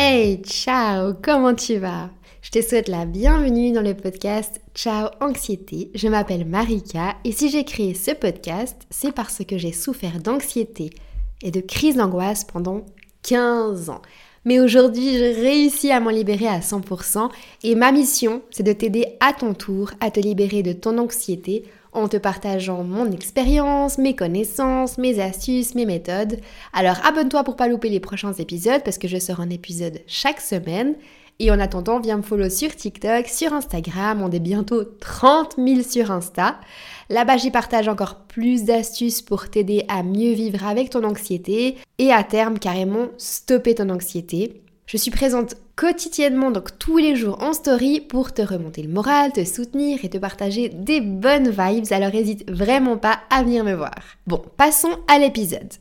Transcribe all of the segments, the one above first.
Hey, ciao, comment tu vas? Je te souhaite la bienvenue dans le podcast Ciao Anxiété. Je m'appelle Marika et si j'ai créé ce podcast, c'est parce que j'ai souffert d'anxiété et de crise d'angoisse pendant 15 ans. Mais aujourd'hui, j'ai réussi à m'en libérer à 100% et ma mission, c'est de t'aider à ton tour à te libérer de ton anxiété en te partageant mon expérience, mes connaissances, mes astuces, mes méthodes. Alors abonne-toi pour pas louper les prochains épisodes parce que je sors un épisode chaque semaine. Et en attendant, viens me follow sur TikTok, sur Instagram, on est bientôt 30 000 sur Insta. Là-bas, j'y partage encore plus d'astuces pour t'aider à mieux vivre avec ton anxiété et à terme carrément stopper ton anxiété. Je suis présente quotidiennement, donc tous les jours en story, pour te remonter le moral, te soutenir et te partager des bonnes vibes. Alors n'hésite vraiment pas à venir me voir. Bon, passons à l'épisode.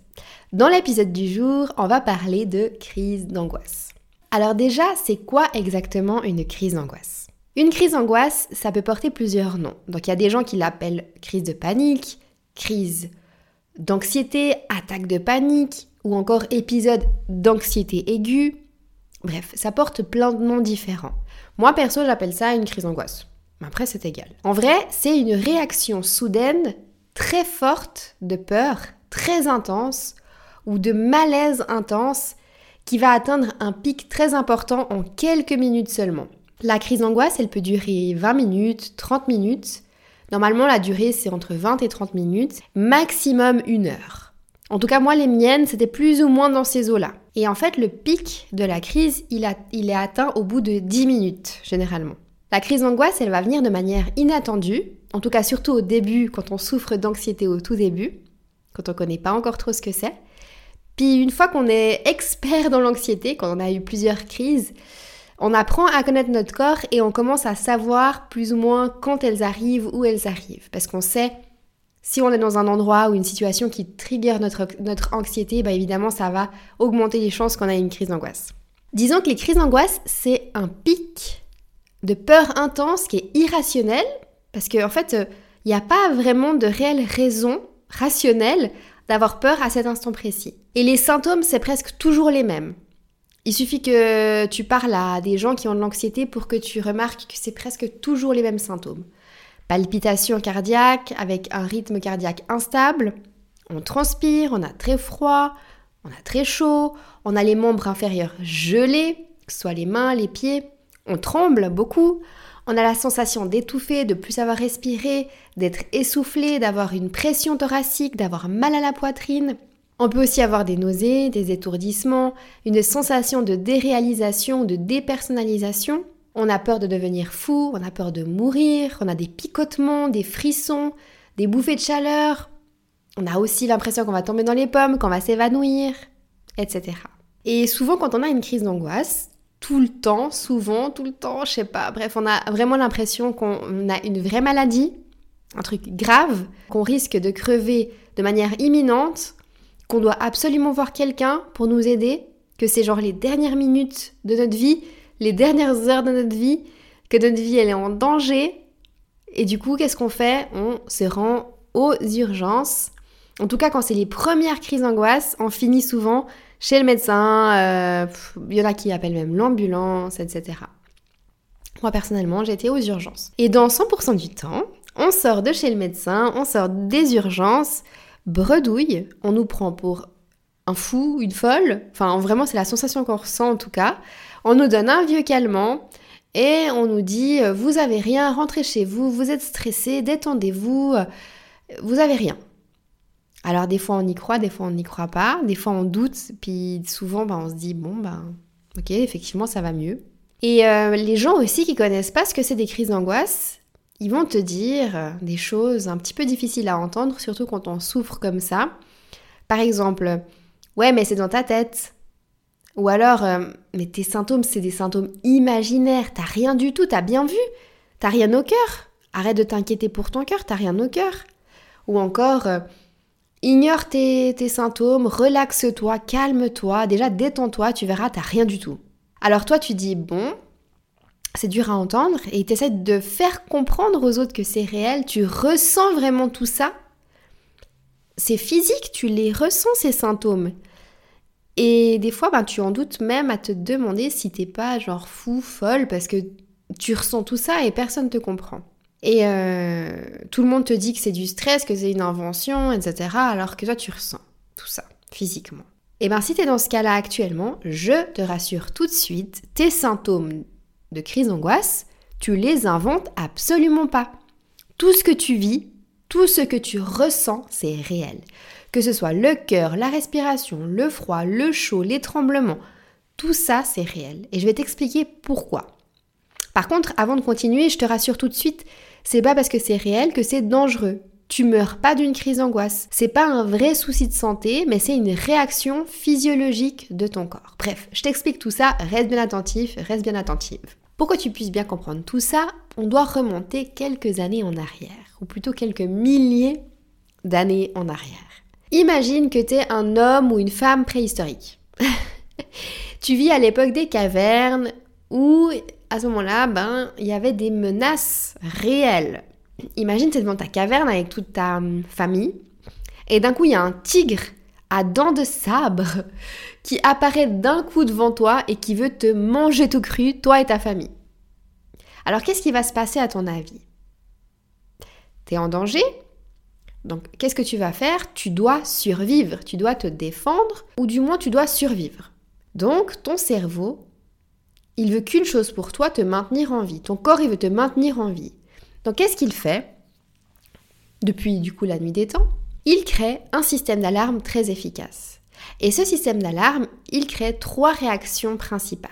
Dans l'épisode du jour, on va parler de crise d'angoisse. Alors déjà, c'est quoi exactement une crise d'angoisse? Une crise d'angoisse, ça peut porter plusieurs noms. Donc il y a des gens qui l'appellent crise de panique, crise d'anxiété, attaque de panique, ou encore épisode d'anxiété aiguë, Bref, ça porte plein de noms différents. Moi, perso, j'appelle ça une crise d'angoisse. Mais après, c'est égal. En vrai, c'est une réaction soudaine, très forte de peur, très intense, ou de malaise intense, qui va atteindre un pic très important en quelques minutes seulement. La crise d'angoisse, elle peut durer 20 minutes, 30 minutes. Normalement, la durée, c'est entre 20 et 30 minutes, maximum une heure. En tout cas, moi, les miennes, c'était plus ou moins dans ces eaux-là. Et en fait, le pic de la crise, il, est atteint au bout de 10 minutes, généralement. La crise d'angoisse, elle va venir de manière inattendue, en tout cas surtout au début, quand on souffre d'anxiété au tout début, quand on ne connaît pas encore trop ce que c'est. Puis une fois qu'on est expert dans l'anxiété, quand on a eu plusieurs crises, on apprend à connaître notre corps et on commence à savoir plus ou moins quand elles arrivent, où elles arrivent. Parce qu'on sait si on est dans un endroit ou une situation qui trigger notre, notre anxiété, bah évidemment, ça va augmenter les chances qu'on ait une crise d'angoisse. Disons que les crises d'angoisse, c'est un pic de peur intense qui est irrationnel, parce qu'en en fait, il euh, n'y a pas vraiment de réelle raison rationnelle d'avoir peur à cet instant précis. Et les symptômes, c'est presque toujours les mêmes. Il suffit que tu parles à des gens qui ont de l'anxiété pour que tu remarques que c'est presque toujours les mêmes symptômes palpitations cardiaques avec un rythme cardiaque instable, on transpire, on a très froid, on a très chaud, on a les membres inférieurs gelés, que ce soit les mains, les pieds, on tremble beaucoup, on a la sensation d'étouffer, de plus savoir respirer, d'être essoufflé, d'avoir une pression thoracique, d'avoir mal à la poitrine. On peut aussi avoir des nausées, des étourdissements, une sensation de déréalisation de dépersonnalisation. On a peur de devenir fou, on a peur de mourir, on a des picotements, des frissons, des bouffées de chaleur. On a aussi l'impression qu'on va tomber dans les pommes, qu'on va s'évanouir, etc. Et souvent quand on a une crise d'angoisse, tout le temps, souvent, tout le temps, je sais pas, bref, on a vraiment l'impression qu'on a une vraie maladie, un truc grave, qu'on risque de crever de manière imminente, qu'on doit absolument voir quelqu'un pour nous aider, que c'est genre les dernières minutes de notre vie les dernières heures de notre vie, que notre vie elle est en danger. Et du coup, qu'est-ce qu'on fait? On se rend aux urgences. En tout cas, quand c'est les premières crises d'angoisse, on finit souvent chez le médecin. Euh, il y en a qui appellent même l'ambulance, etc. Moi, personnellement, j'ai été aux urgences. Et dans 100% du temps, on sort de chez le médecin, on sort des urgences, bredouille, on nous prend pour un fou, une folle. Enfin, vraiment, c'est la sensation qu'on ressent en tout cas. On nous donne un vieux calmant et on nous dit euh, vous avez rien, rentrez chez vous, vous êtes stressé, détendez-vous, euh, vous avez rien. Alors des fois on y croit, des fois on n'y croit pas, des fois on doute, puis souvent bah, on se dit bon ben ok effectivement ça va mieux. Et euh, les gens aussi qui connaissent pas ce que c'est des crises d'angoisse, ils vont te dire des choses un petit peu difficiles à entendre, surtout quand on souffre comme ça. Par exemple, ouais mais c'est dans ta tête. Ou alors, euh, mais tes symptômes, c'est des symptômes imaginaires, t'as rien du tout, t'as bien vu, t'as rien au cœur. Arrête de t'inquiéter pour ton cœur, t'as rien au cœur. Ou encore, euh, ignore tes, tes symptômes, relaxe-toi, calme-toi, déjà détends-toi, tu verras, t'as rien du tout. Alors toi, tu dis, bon, c'est dur à entendre, et tu essaies de faire comprendre aux autres que c'est réel, tu ressens vraiment tout ça. C'est physique, tu les ressens, ces symptômes. Et des fois, ben, tu en doutes même à te demander si t'es pas genre fou, folle, parce que tu ressens tout ça et personne te comprend. Et euh, tout le monde te dit que c'est du stress, que c'est une invention, etc. Alors que toi, tu ressens tout ça physiquement. Et bien, si tu es dans ce cas-là actuellement, je te rassure tout de suite, tes symptômes de crise d'angoisse, tu les inventes absolument pas. Tout ce que tu vis, tout ce que tu ressens, c'est réel. Que ce soit le cœur, la respiration, le froid, le chaud, les tremblements, tout ça, c'est réel. Et je vais t'expliquer pourquoi. Par contre, avant de continuer, je te rassure tout de suite, c'est pas parce que c'est réel que c'est dangereux. Tu meurs pas d'une crise d'angoisse. C'est pas un vrai souci de santé, mais c'est une réaction physiologique de ton corps. Bref, je t'explique tout ça, reste bien attentif, reste bien attentive. Pour que tu puisses bien comprendre tout ça, on doit remonter quelques années en arrière, ou plutôt quelques milliers d'années en arrière. Imagine que tu es un homme ou une femme préhistorique. tu vis à l'époque des cavernes où à ce moment-là, ben, il y avait des menaces réelles. Imagine, tu es devant ta caverne avec toute ta hum, famille, et d'un coup, il y a un tigre à dents de sabre qui apparaît d'un coup devant toi et qui veut te manger tout cru, toi et ta famille. Alors, qu'est-ce qui va se passer à ton avis? Tu es en danger? Donc, qu'est-ce que tu vas faire? Tu dois survivre, tu dois te défendre, ou du moins tu dois survivre. Donc, ton cerveau il veut qu'une chose pour toi, te maintenir en vie. Ton corps, il veut te maintenir en vie. Donc qu'est-ce qu'il fait? Depuis du coup la nuit des temps, il crée un système d'alarme très efficace. Et ce système d'alarme, il crée trois réactions principales.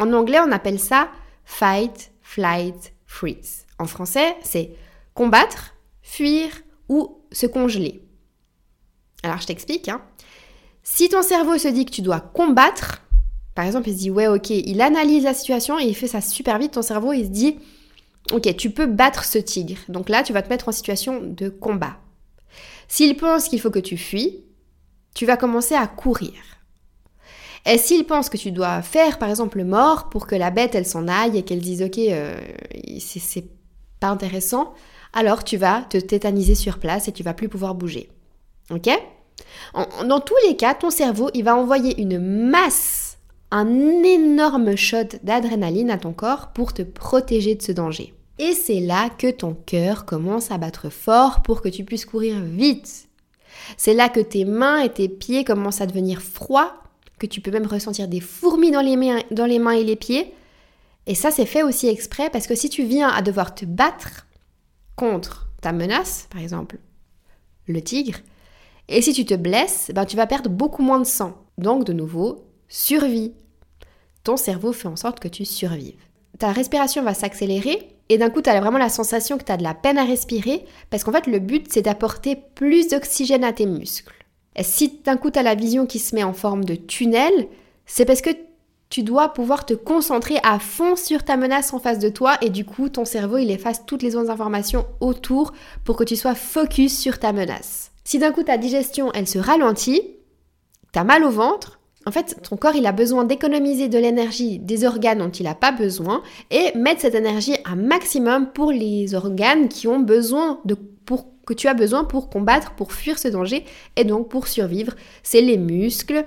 En anglais, on appelle ça fight, flight, freeze. En français, c'est combattre, fuir ou se congeler. Alors je t'explique. Hein. Si ton cerveau se dit que tu dois combattre, par exemple, il se dit, ouais, ok, il analyse la situation et il fait ça super vite. Ton cerveau, il se dit, ok, tu peux battre ce tigre. Donc là, tu vas te mettre en situation de combat. S'il pense qu'il faut que tu fuis, tu vas commencer à courir. Et s'il pense que tu dois faire, par exemple, mort pour que la bête, elle s'en aille et qu'elle dise, ok, euh, c'est pas intéressant, alors tu vas te tétaniser sur place et tu vas plus pouvoir bouger. Ok? Dans tous les cas, ton cerveau, il va envoyer une masse un énorme shot d'adrénaline à ton corps pour te protéger de ce danger. Et c'est là que ton cœur commence à battre fort pour que tu puisses courir vite. C'est là que tes mains et tes pieds commencent à devenir froids, que tu peux même ressentir des fourmis dans les mains, dans les mains et les pieds. Et ça, c'est fait aussi exprès parce que si tu viens à devoir te battre contre ta menace, par exemple le tigre, et si tu te blesses, ben, tu vas perdre beaucoup moins de sang. Donc, de nouveau, survie. Ton cerveau fait en sorte que tu survives. Ta respiration va s'accélérer et d'un coup, tu as vraiment la sensation que tu as de la peine à respirer parce qu'en fait, le but, c'est d'apporter plus d'oxygène à tes muscles. Et si d'un coup, tu as la vision qui se met en forme de tunnel, c'est parce que tu dois pouvoir te concentrer à fond sur ta menace en face de toi et du coup, ton cerveau, il efface toutes les autres informations autour pour que tu sois focus sur ta menace. Si d'un coup, ta digestion, elle se ralentit, tu as mal au ventre, en fait, ton corps, il a besoin d'économiser de l'énergie des organes dont il n'a pas besoin et mettre cette énergie un maximum pour les organes qui ont besoin de pour que tu as besoin pour combattre, pour fuir ce danger et donc pour survivre. C'est les muscles,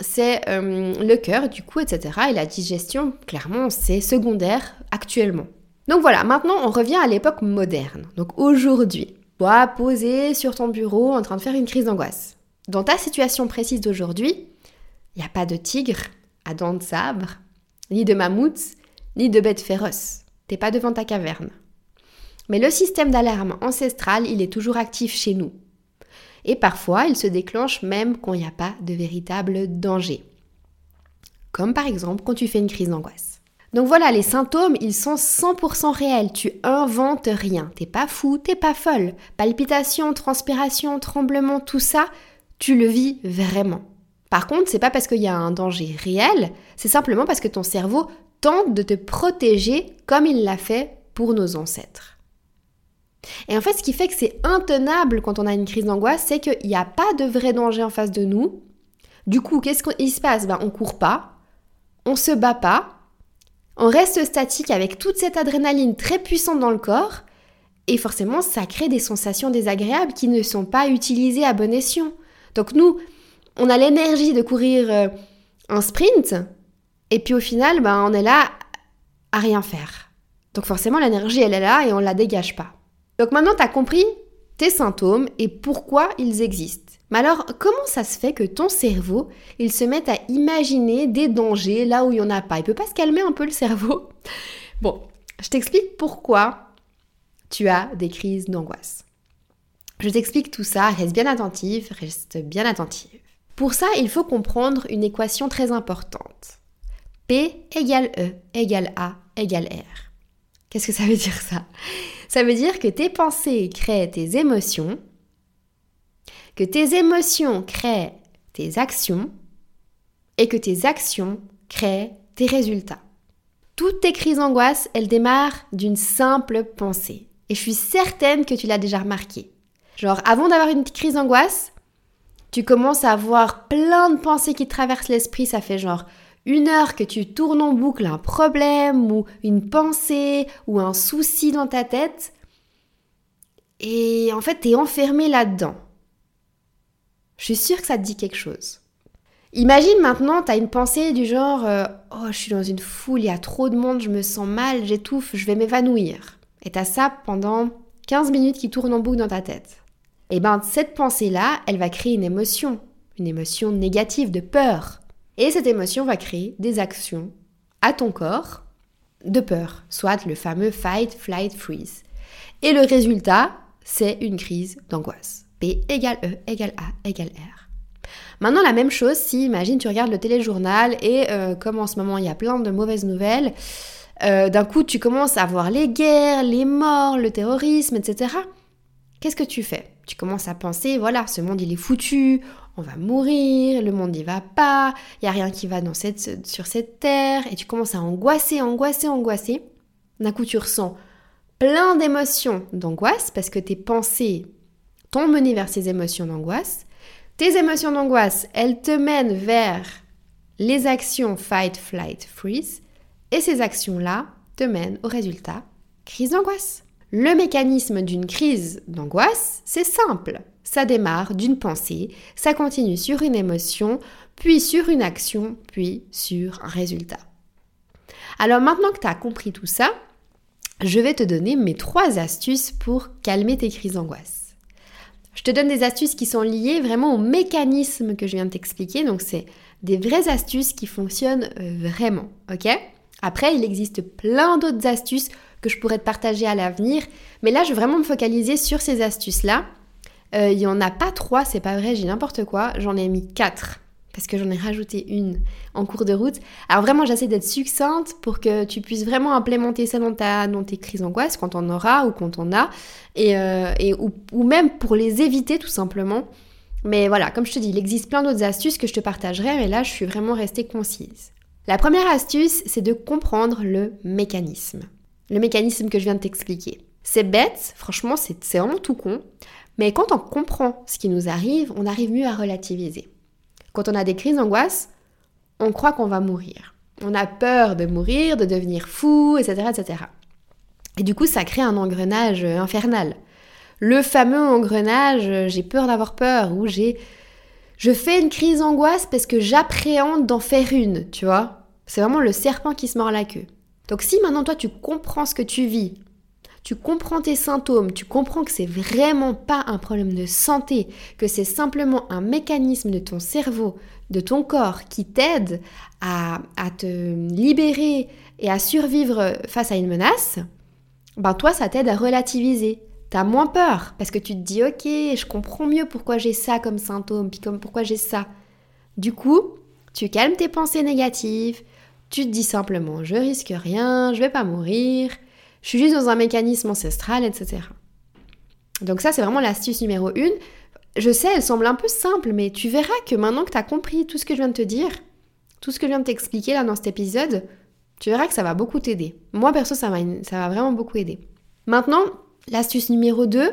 c'est euh, le cœur, du coup, etc. Et la digestion, clairement, c'est secondaire actuellement. Donc voilà, maintenant on revient à l'époque moderne. Donc aujourd'hui, toi posé sur ton bureau en train de faire une crise d'angoisse. Dans ta situation précise d'aujourd'hui, il n'y a pas de tigre à dents de sabre, ni de mammouth, ni de bêtes féroces. T'es pas devant ta caverne. Mais le système d'alarme ancestral, il est toujours actif chez nous. Et parfois, il se déclenche même quand il n'y a pas de véritable danger. Comme par exemple quand tu fais une crise d'angoisse. Donc voilà, les symptômes, ils sont 100% réels. Tu inventes rien. T'es pas fou, t'es pas folle. Palpitations, transpiration, tremblements, tout ça, tu le vis vraiment. Par contre, c'est pas parce qu'il y a un danger réel, c'est simplement parce que ton cerveau tente de te protéger comme il l'a fait pour nos ancêtres. Et en fait, ce qui fait que c'est intenable quand on a une crise d'angoisse, c'est qu'il n'y a pas de vrai danger en face de nous. Du coup, qu'est-ce qu'il se passe? Ben, On court pas, on se bat pas, on reste statique avec toute cette adrénaline très puissante dans le corps, et forcément, ça crée des sensations désagréables qui ne sont pas utilisées à bon escient. Donc nous, on a l'énergie de courir euh, un sprint, et puis au final, ben, on est là à rien faire. Donc forcément, l'énergie, elle est là et on ne la dégage pas. Donc maintenant, tu as compris tes symptômes et pourquoi ils existent. Mais alors, comment ça se fait que ton cerveau, il se met à imaginer des dangers là où il n'y en a pas? Il peut pas se calmer un peu le cerveau? Bon, je t'explique pourquoi tu as des crises d'angoisse. Je t'explique tout ça, reste bien attentive, reste bien attentive. Pour ça, il faut comprendre une équation très importante. P égale E égale A égale R. Qu'est-ce que ça veut dire ça? Ça veut dire que tes pensées créent tes émotions, que tes émotions créent tes actions et que tes actions créent tes résultats. Toutes tes crises d'angoisse, elles démarrent d'une simple pensée. Et je suis certaine que tu l'as déjà remarqué. Genre, avant d'avoir une crise d'angoisse, tu commences à avoir plein de pensées qui traversent l'esprit. Ça fait genre une heure que tu tournes en boucle un problème ou une pensée ou un souci dans ta tête. Et en fait, tu es enfermé là-dedans. Je suis sûre que ça te dit quelque chose. Imagine maintenant, tu as une pensée du genre euh, Oh, je suis dans une foule, il y a trop de monde, je me sens mal, j'étouffe, je vais m'évanouir. Et tu as ça pendant 15 minutes qui tournent en boucle dans ta tête. Et eh bien, cette pensée-là, elle va créer une émotion, une émotion négative de peur. Et cette émotion va créer des actions à ton corps de peur, soit le fameux fight, flight, freeze. Et le résultat, c'est une crise d'angoisse. P égale E égale A égale R. Maintenant, la même chose si, imagine, tu regardes le téléjournal et euh, comme en ce moment il y a plein de mauvaises nouvelles, euh, d'un coup tu commences à voir les guerres, les morts, le terrorisme, etc. Qu'est-ce que tu fais? Tu commences à penser, voilà, ce monde il est foutu, on va mourir, le monde n'y va pas, il y a rien qui va dans cette, sur cette terre, et tu commences à angoisser, angoisser, angoisser. D'un coup, tu ressens plein d'émotions d'angoisse parce que tes pensées t'ont mené vers ces émotions d'angoisse. Tes émotions d'angoisse, elles te mènent vers les actions fight, flight, freeze, et ces actions-là te mènent au résultat crise d'angoisse. Le mécanisme d'une crise d'angoisse, c'est simple. Ça démarre d'une pensée, ça continue sur une émotion, puis sur une action, puis sur un résultat. Alors maintenant que tu as compris tout ça, je vais te donner mes trois astuces pour calmer tes crises d'angoisse. Je te donne des astuces qui sont liées vraiment au mécanisme que je viens de t'expliquer, donc c'est des vraies astuces qui fonctionnent vraiment, ok? Après, il existe plein d'autres astuces que je pourrais te partager à l'avenir. Mais là, je vais vraiment me focaliser sur ces astuces-là. Euh, il n'y en a pas trois, c'est pas vrai, j'ai n'importe quoi. J'en ai mis quatre parce que j'en ai rajouté une en cours de route. Alors vraiment, j'essaie d'être succincte pour que tu puisses vraiment implémenter ça dans, ta, dans tes crises d'angoisse quand on aura ou quand on a, et, euh, et ou, ou, même pour les éviter tout simplement. Mais voilà, comme je te dis, il existe plein d'autres astuces que je te partagerai, mais là, je suis vraiment restée concise. La première astuce, c'est de comprendre le mécanisme le mécanisme que je viens de t'expliquer. C'est bête, franchement, c'est vraiment tout con, mais quand on comprend ce qui nous arrive, on arrive mieux à relativiser. Quand on a des crises d'angoisse, on croit qu'on va mourir. On a peur de mourir, de devenir fou, etc., etc. Et du coup, ça crée un engrenage infernal. Le fameux engrenage, j'ai peur d'avoir peur, ou j'ai... Je fais une crise d'angoisse parce que j'appréhende d'en faire une, tu vois. C'est vraiment le serpent qui se mord la queue. Donc si maintenant toi tu comprends ce que tu vis, tu comprends tes symptômes, tu comprends que c'est vraiment pas un problème de santé, que c'est simplement un mécanisme de ton cerveau, de ton corps qui t'aide à, te libérer et à survivre face à une menace, ben toi ça t'aide à relativiser. T'as moins peur parce que tu te dis ok, je comprends mieux pourquoi j'ai ça comme symptôme, puis comme pourquoi j'ai ça. Du coup, tu calmes tes pensées négatives, tu te dis simplement, je risque rien, je vais pas mourir, je suis juste dans un mécanisme ancestral, etc. Donc ça, c'est vraiment l'astuce numéro une. Je sais, elle semble un peu simple, mais tu verras que maintenant que tu as compris tout ce que je viens de te dire, tout ce que je viens de t'expliquer là dans cet épisode, tu verras que ça va beaucoup t'aider. Moi, perso, ça va, ça va vraiment beaucoup aider. Maintenant, l'astuce numéro 2,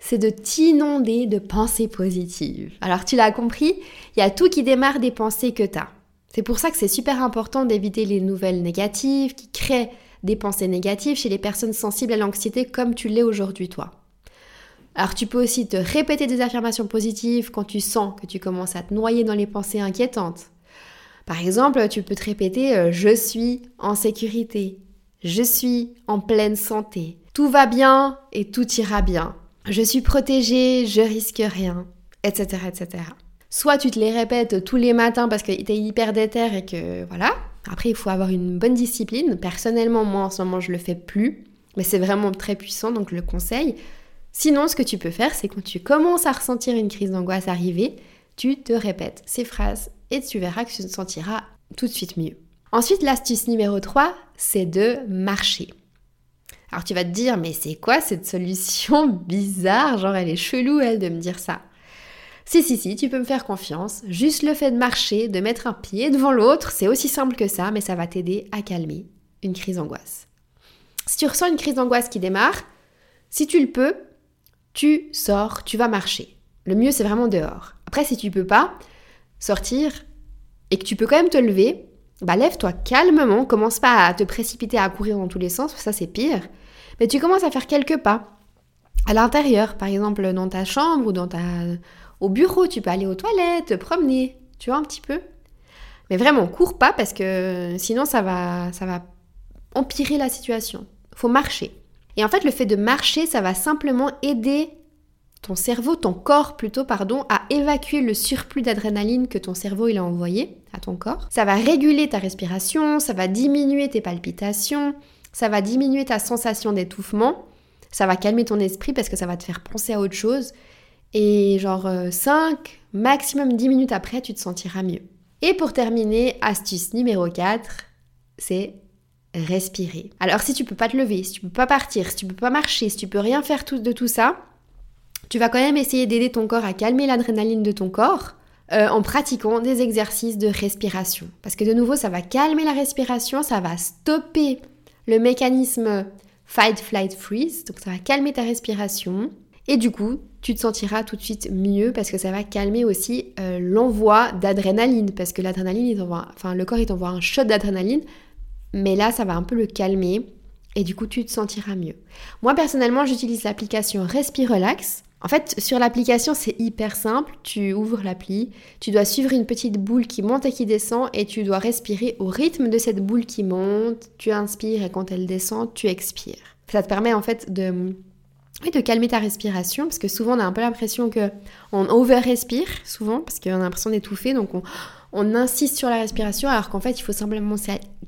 c'est de t'inonder de pensées positives. Alors, tu l'as compris, il y a tout qui démarre des pensées que tu as. C'est pour ça que c'est super important d'éviter les nouvelles négatives qui créent des pensées négatives chez les personnes sensibles à l'anxiété comme tu l'es aujourd'hui toi. Alors tu peux aussi te répéter des affirmations positives quand tu sens que tu commences à te noyer dans les pensées inquiétantes. Par exemple, tu peux te répéter euh, je suis en sécurité, je suis en pleine santé, tout va bien et tout ira bien, je suis protégée, je risque rien, etc. etc. Soit tu te les répètes tous les matins parce que tu es hyper déter et que voilà. Après, il faut avoir une bonne discipline. Personnellement, moi en ce moment, je le fais plus, mais c'est vraiment très puissant, donc le conseille. Sinon, ce que tu peux faire, c'est quand tu commences à ressentir une crise d'angoisse arriver, tu te répètes ces phrases et tu verras que tu te sentiras tout de suite mieux. Ensuite, l'astuce numéro 3, c'est de marcher. Alors tu vas te dire, mais c'est quoi cette solution bizarre? Genre elle est chelou, elle, de me dire ça. Si, si, si, tu peux me faire confiance. Juste le fait de marcher, de mettre un pied devant l'autre, c'est aussi simple que ça, mais ça va t'aider à calmer une crise d'angoisse. Si tu ressens une crise d'angoisse qui démarre, si tu le peux, tu sors, tu vas marcher. Le mieux, c'est vraiment dehors. Après, si tu peux pas sortir et que tu peux quand même te lever, bah lève-toi calmement, commence pas à te précipiter à courir dans tous les sens, ça c'est pire. Mais tu commences à faire quelques pas à l'intérieur, par exemple dans ta chambre ou dans ta au bureau, tu peux aller aux toilettes, te promener, tu vois un petit peu. Mais vraiment, cours pas parce que sinon ça va ça va empirer la situation. Faut marcher. Et en fait, le fait de marcher, ça va simplement aider ton cerveau, ton corps plutôt, pardon, à évacuer le surplus d'adrénaline que ton cerveau il a envoyé à ton corps. Ça va réguler ta respiration, ça va diminuer tes palpitations, ça va diminuer ta sensation d'étouffement, ça va calmer ton esprit parce que ça va te faire penser à autre chose. Et genre 5, euh, maximum 10 minutes après, tu te sentiras mieux. Et pour terminer, astuce numéro 4, c'est respirer. Alors si tu peux pas te lever, si tu peux pas partir, si tu peux pas marcher, si tu peux rien faire de tout ça, tu vas quand même essayer d'aider ton corps à calmer l'adrénaline de ton corps euh, en pratiquant des exercices de respiration. Parce que de nouveau, ça va calmer la respiration, ça va stopper le mécanisme fight, flight, freeze. Donc ça va calmer ta respiration. Et du coup, tu te sentiras tout de suite mieux parce que ça va calmer aussi euh, l'envoi d'adrénaline. Parce que l'adrénaline, enfin le corps il t'envoie un shot d'adrénaline. Mais là, ça va un peu le calmer. Et du coup, tu te sentiras mieux. Moi, personnellement, j'utilise l'application Respire Relax. En fait, sur l'application, c'est hyper simple. Tu ouvres l'appli, tu dois suivre une petite boule qui monte et qui descend et tu dois respirer au rythme de cette boule qui monte. Tu inspires et quand elle descend, tu expires. Ça te permet en fait de, de calmer ta respiration parce que souvent on a un peu l'impression que on over-respire souvent parce qu'on a l'impression d'étouffer donc on, on insiste sur la respiration alors qu'en fait il faut simplement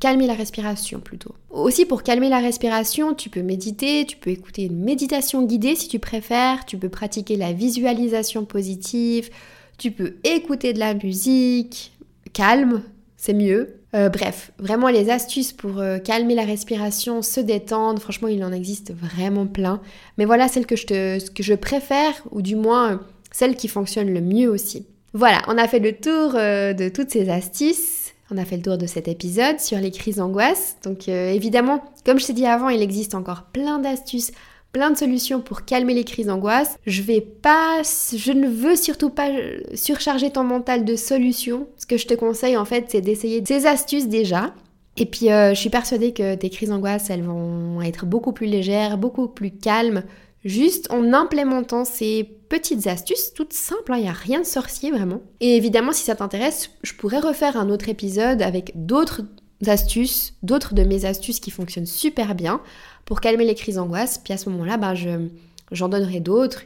calmer la respiration plutôt. Aussi pour calmer la respiration, tu peux méditer, tu peux écouter une méditation guidée si tu préfères, tu peux pratiquer la visualisation positive, tu peux écouter de la musique, calme, c'est mieux. Euh, bref, vraiment les astuces pour euh, calmer la respiration, se détendre, franchement il en existe vraiment plein. Mais voilà celle que je, te, que je préfère, ou du moins euh, celle qui fonctionne le mieux aussi. Voilà, on a fait le tour de toutes ces astuces. On a fait le tour de cet épisode sur les crises d'angoisse. Donc évidemment, comme je t'ai dit avant, il existe encore plein d'astuces, plein de solutions pour calmer les crises d'angoisse. Je vais pas, je ne veux surtout pas surcharger ton mental de solutions. Ce que je te conseille en fait, c'est d'essayer ces astuces déjà. Et puis euh, je suis persuadée que tes crises d'angoisse, elles vont être beaucoup plus légères, beaucoup plus calmes juste en implémentant ces petites astuces toutes simples, il hein, n'y a rien de sorcier vraiment. Et évidemment, si ça t'intéresse, je pourrais refaire un autre épisode avec d'autres astuces, d'autres de mes astuces qui fonctionnent super bien pour calmer les crises d'angoisse. Puis à ce moment-là, ben, j'en donnerai d'autres.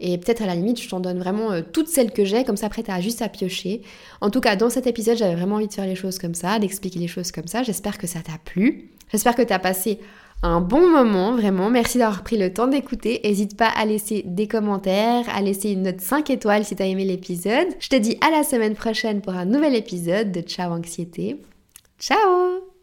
Et peut-être à la limite, je t'en donne vraiment euh, toutes celles que j'ai, comme ça après t'as juste à piocher. En tout cas, dans cet épisode, j'avais vraiment envie de faire les choses comme ça, d'expliquer les choses comme ça. J'espère que ça t'a plu. J'espère que t'as passé un bon moment, vraiment. Merci d'avoir pris le temps d'écouter. N'hésite pas à laisser des commentaires, à laisser une note 5 étoiles si t'as aimé l'épisode. Je te dis à la semaine prochaine pour un nouvel épisode de Ciao Anxiété. Ciao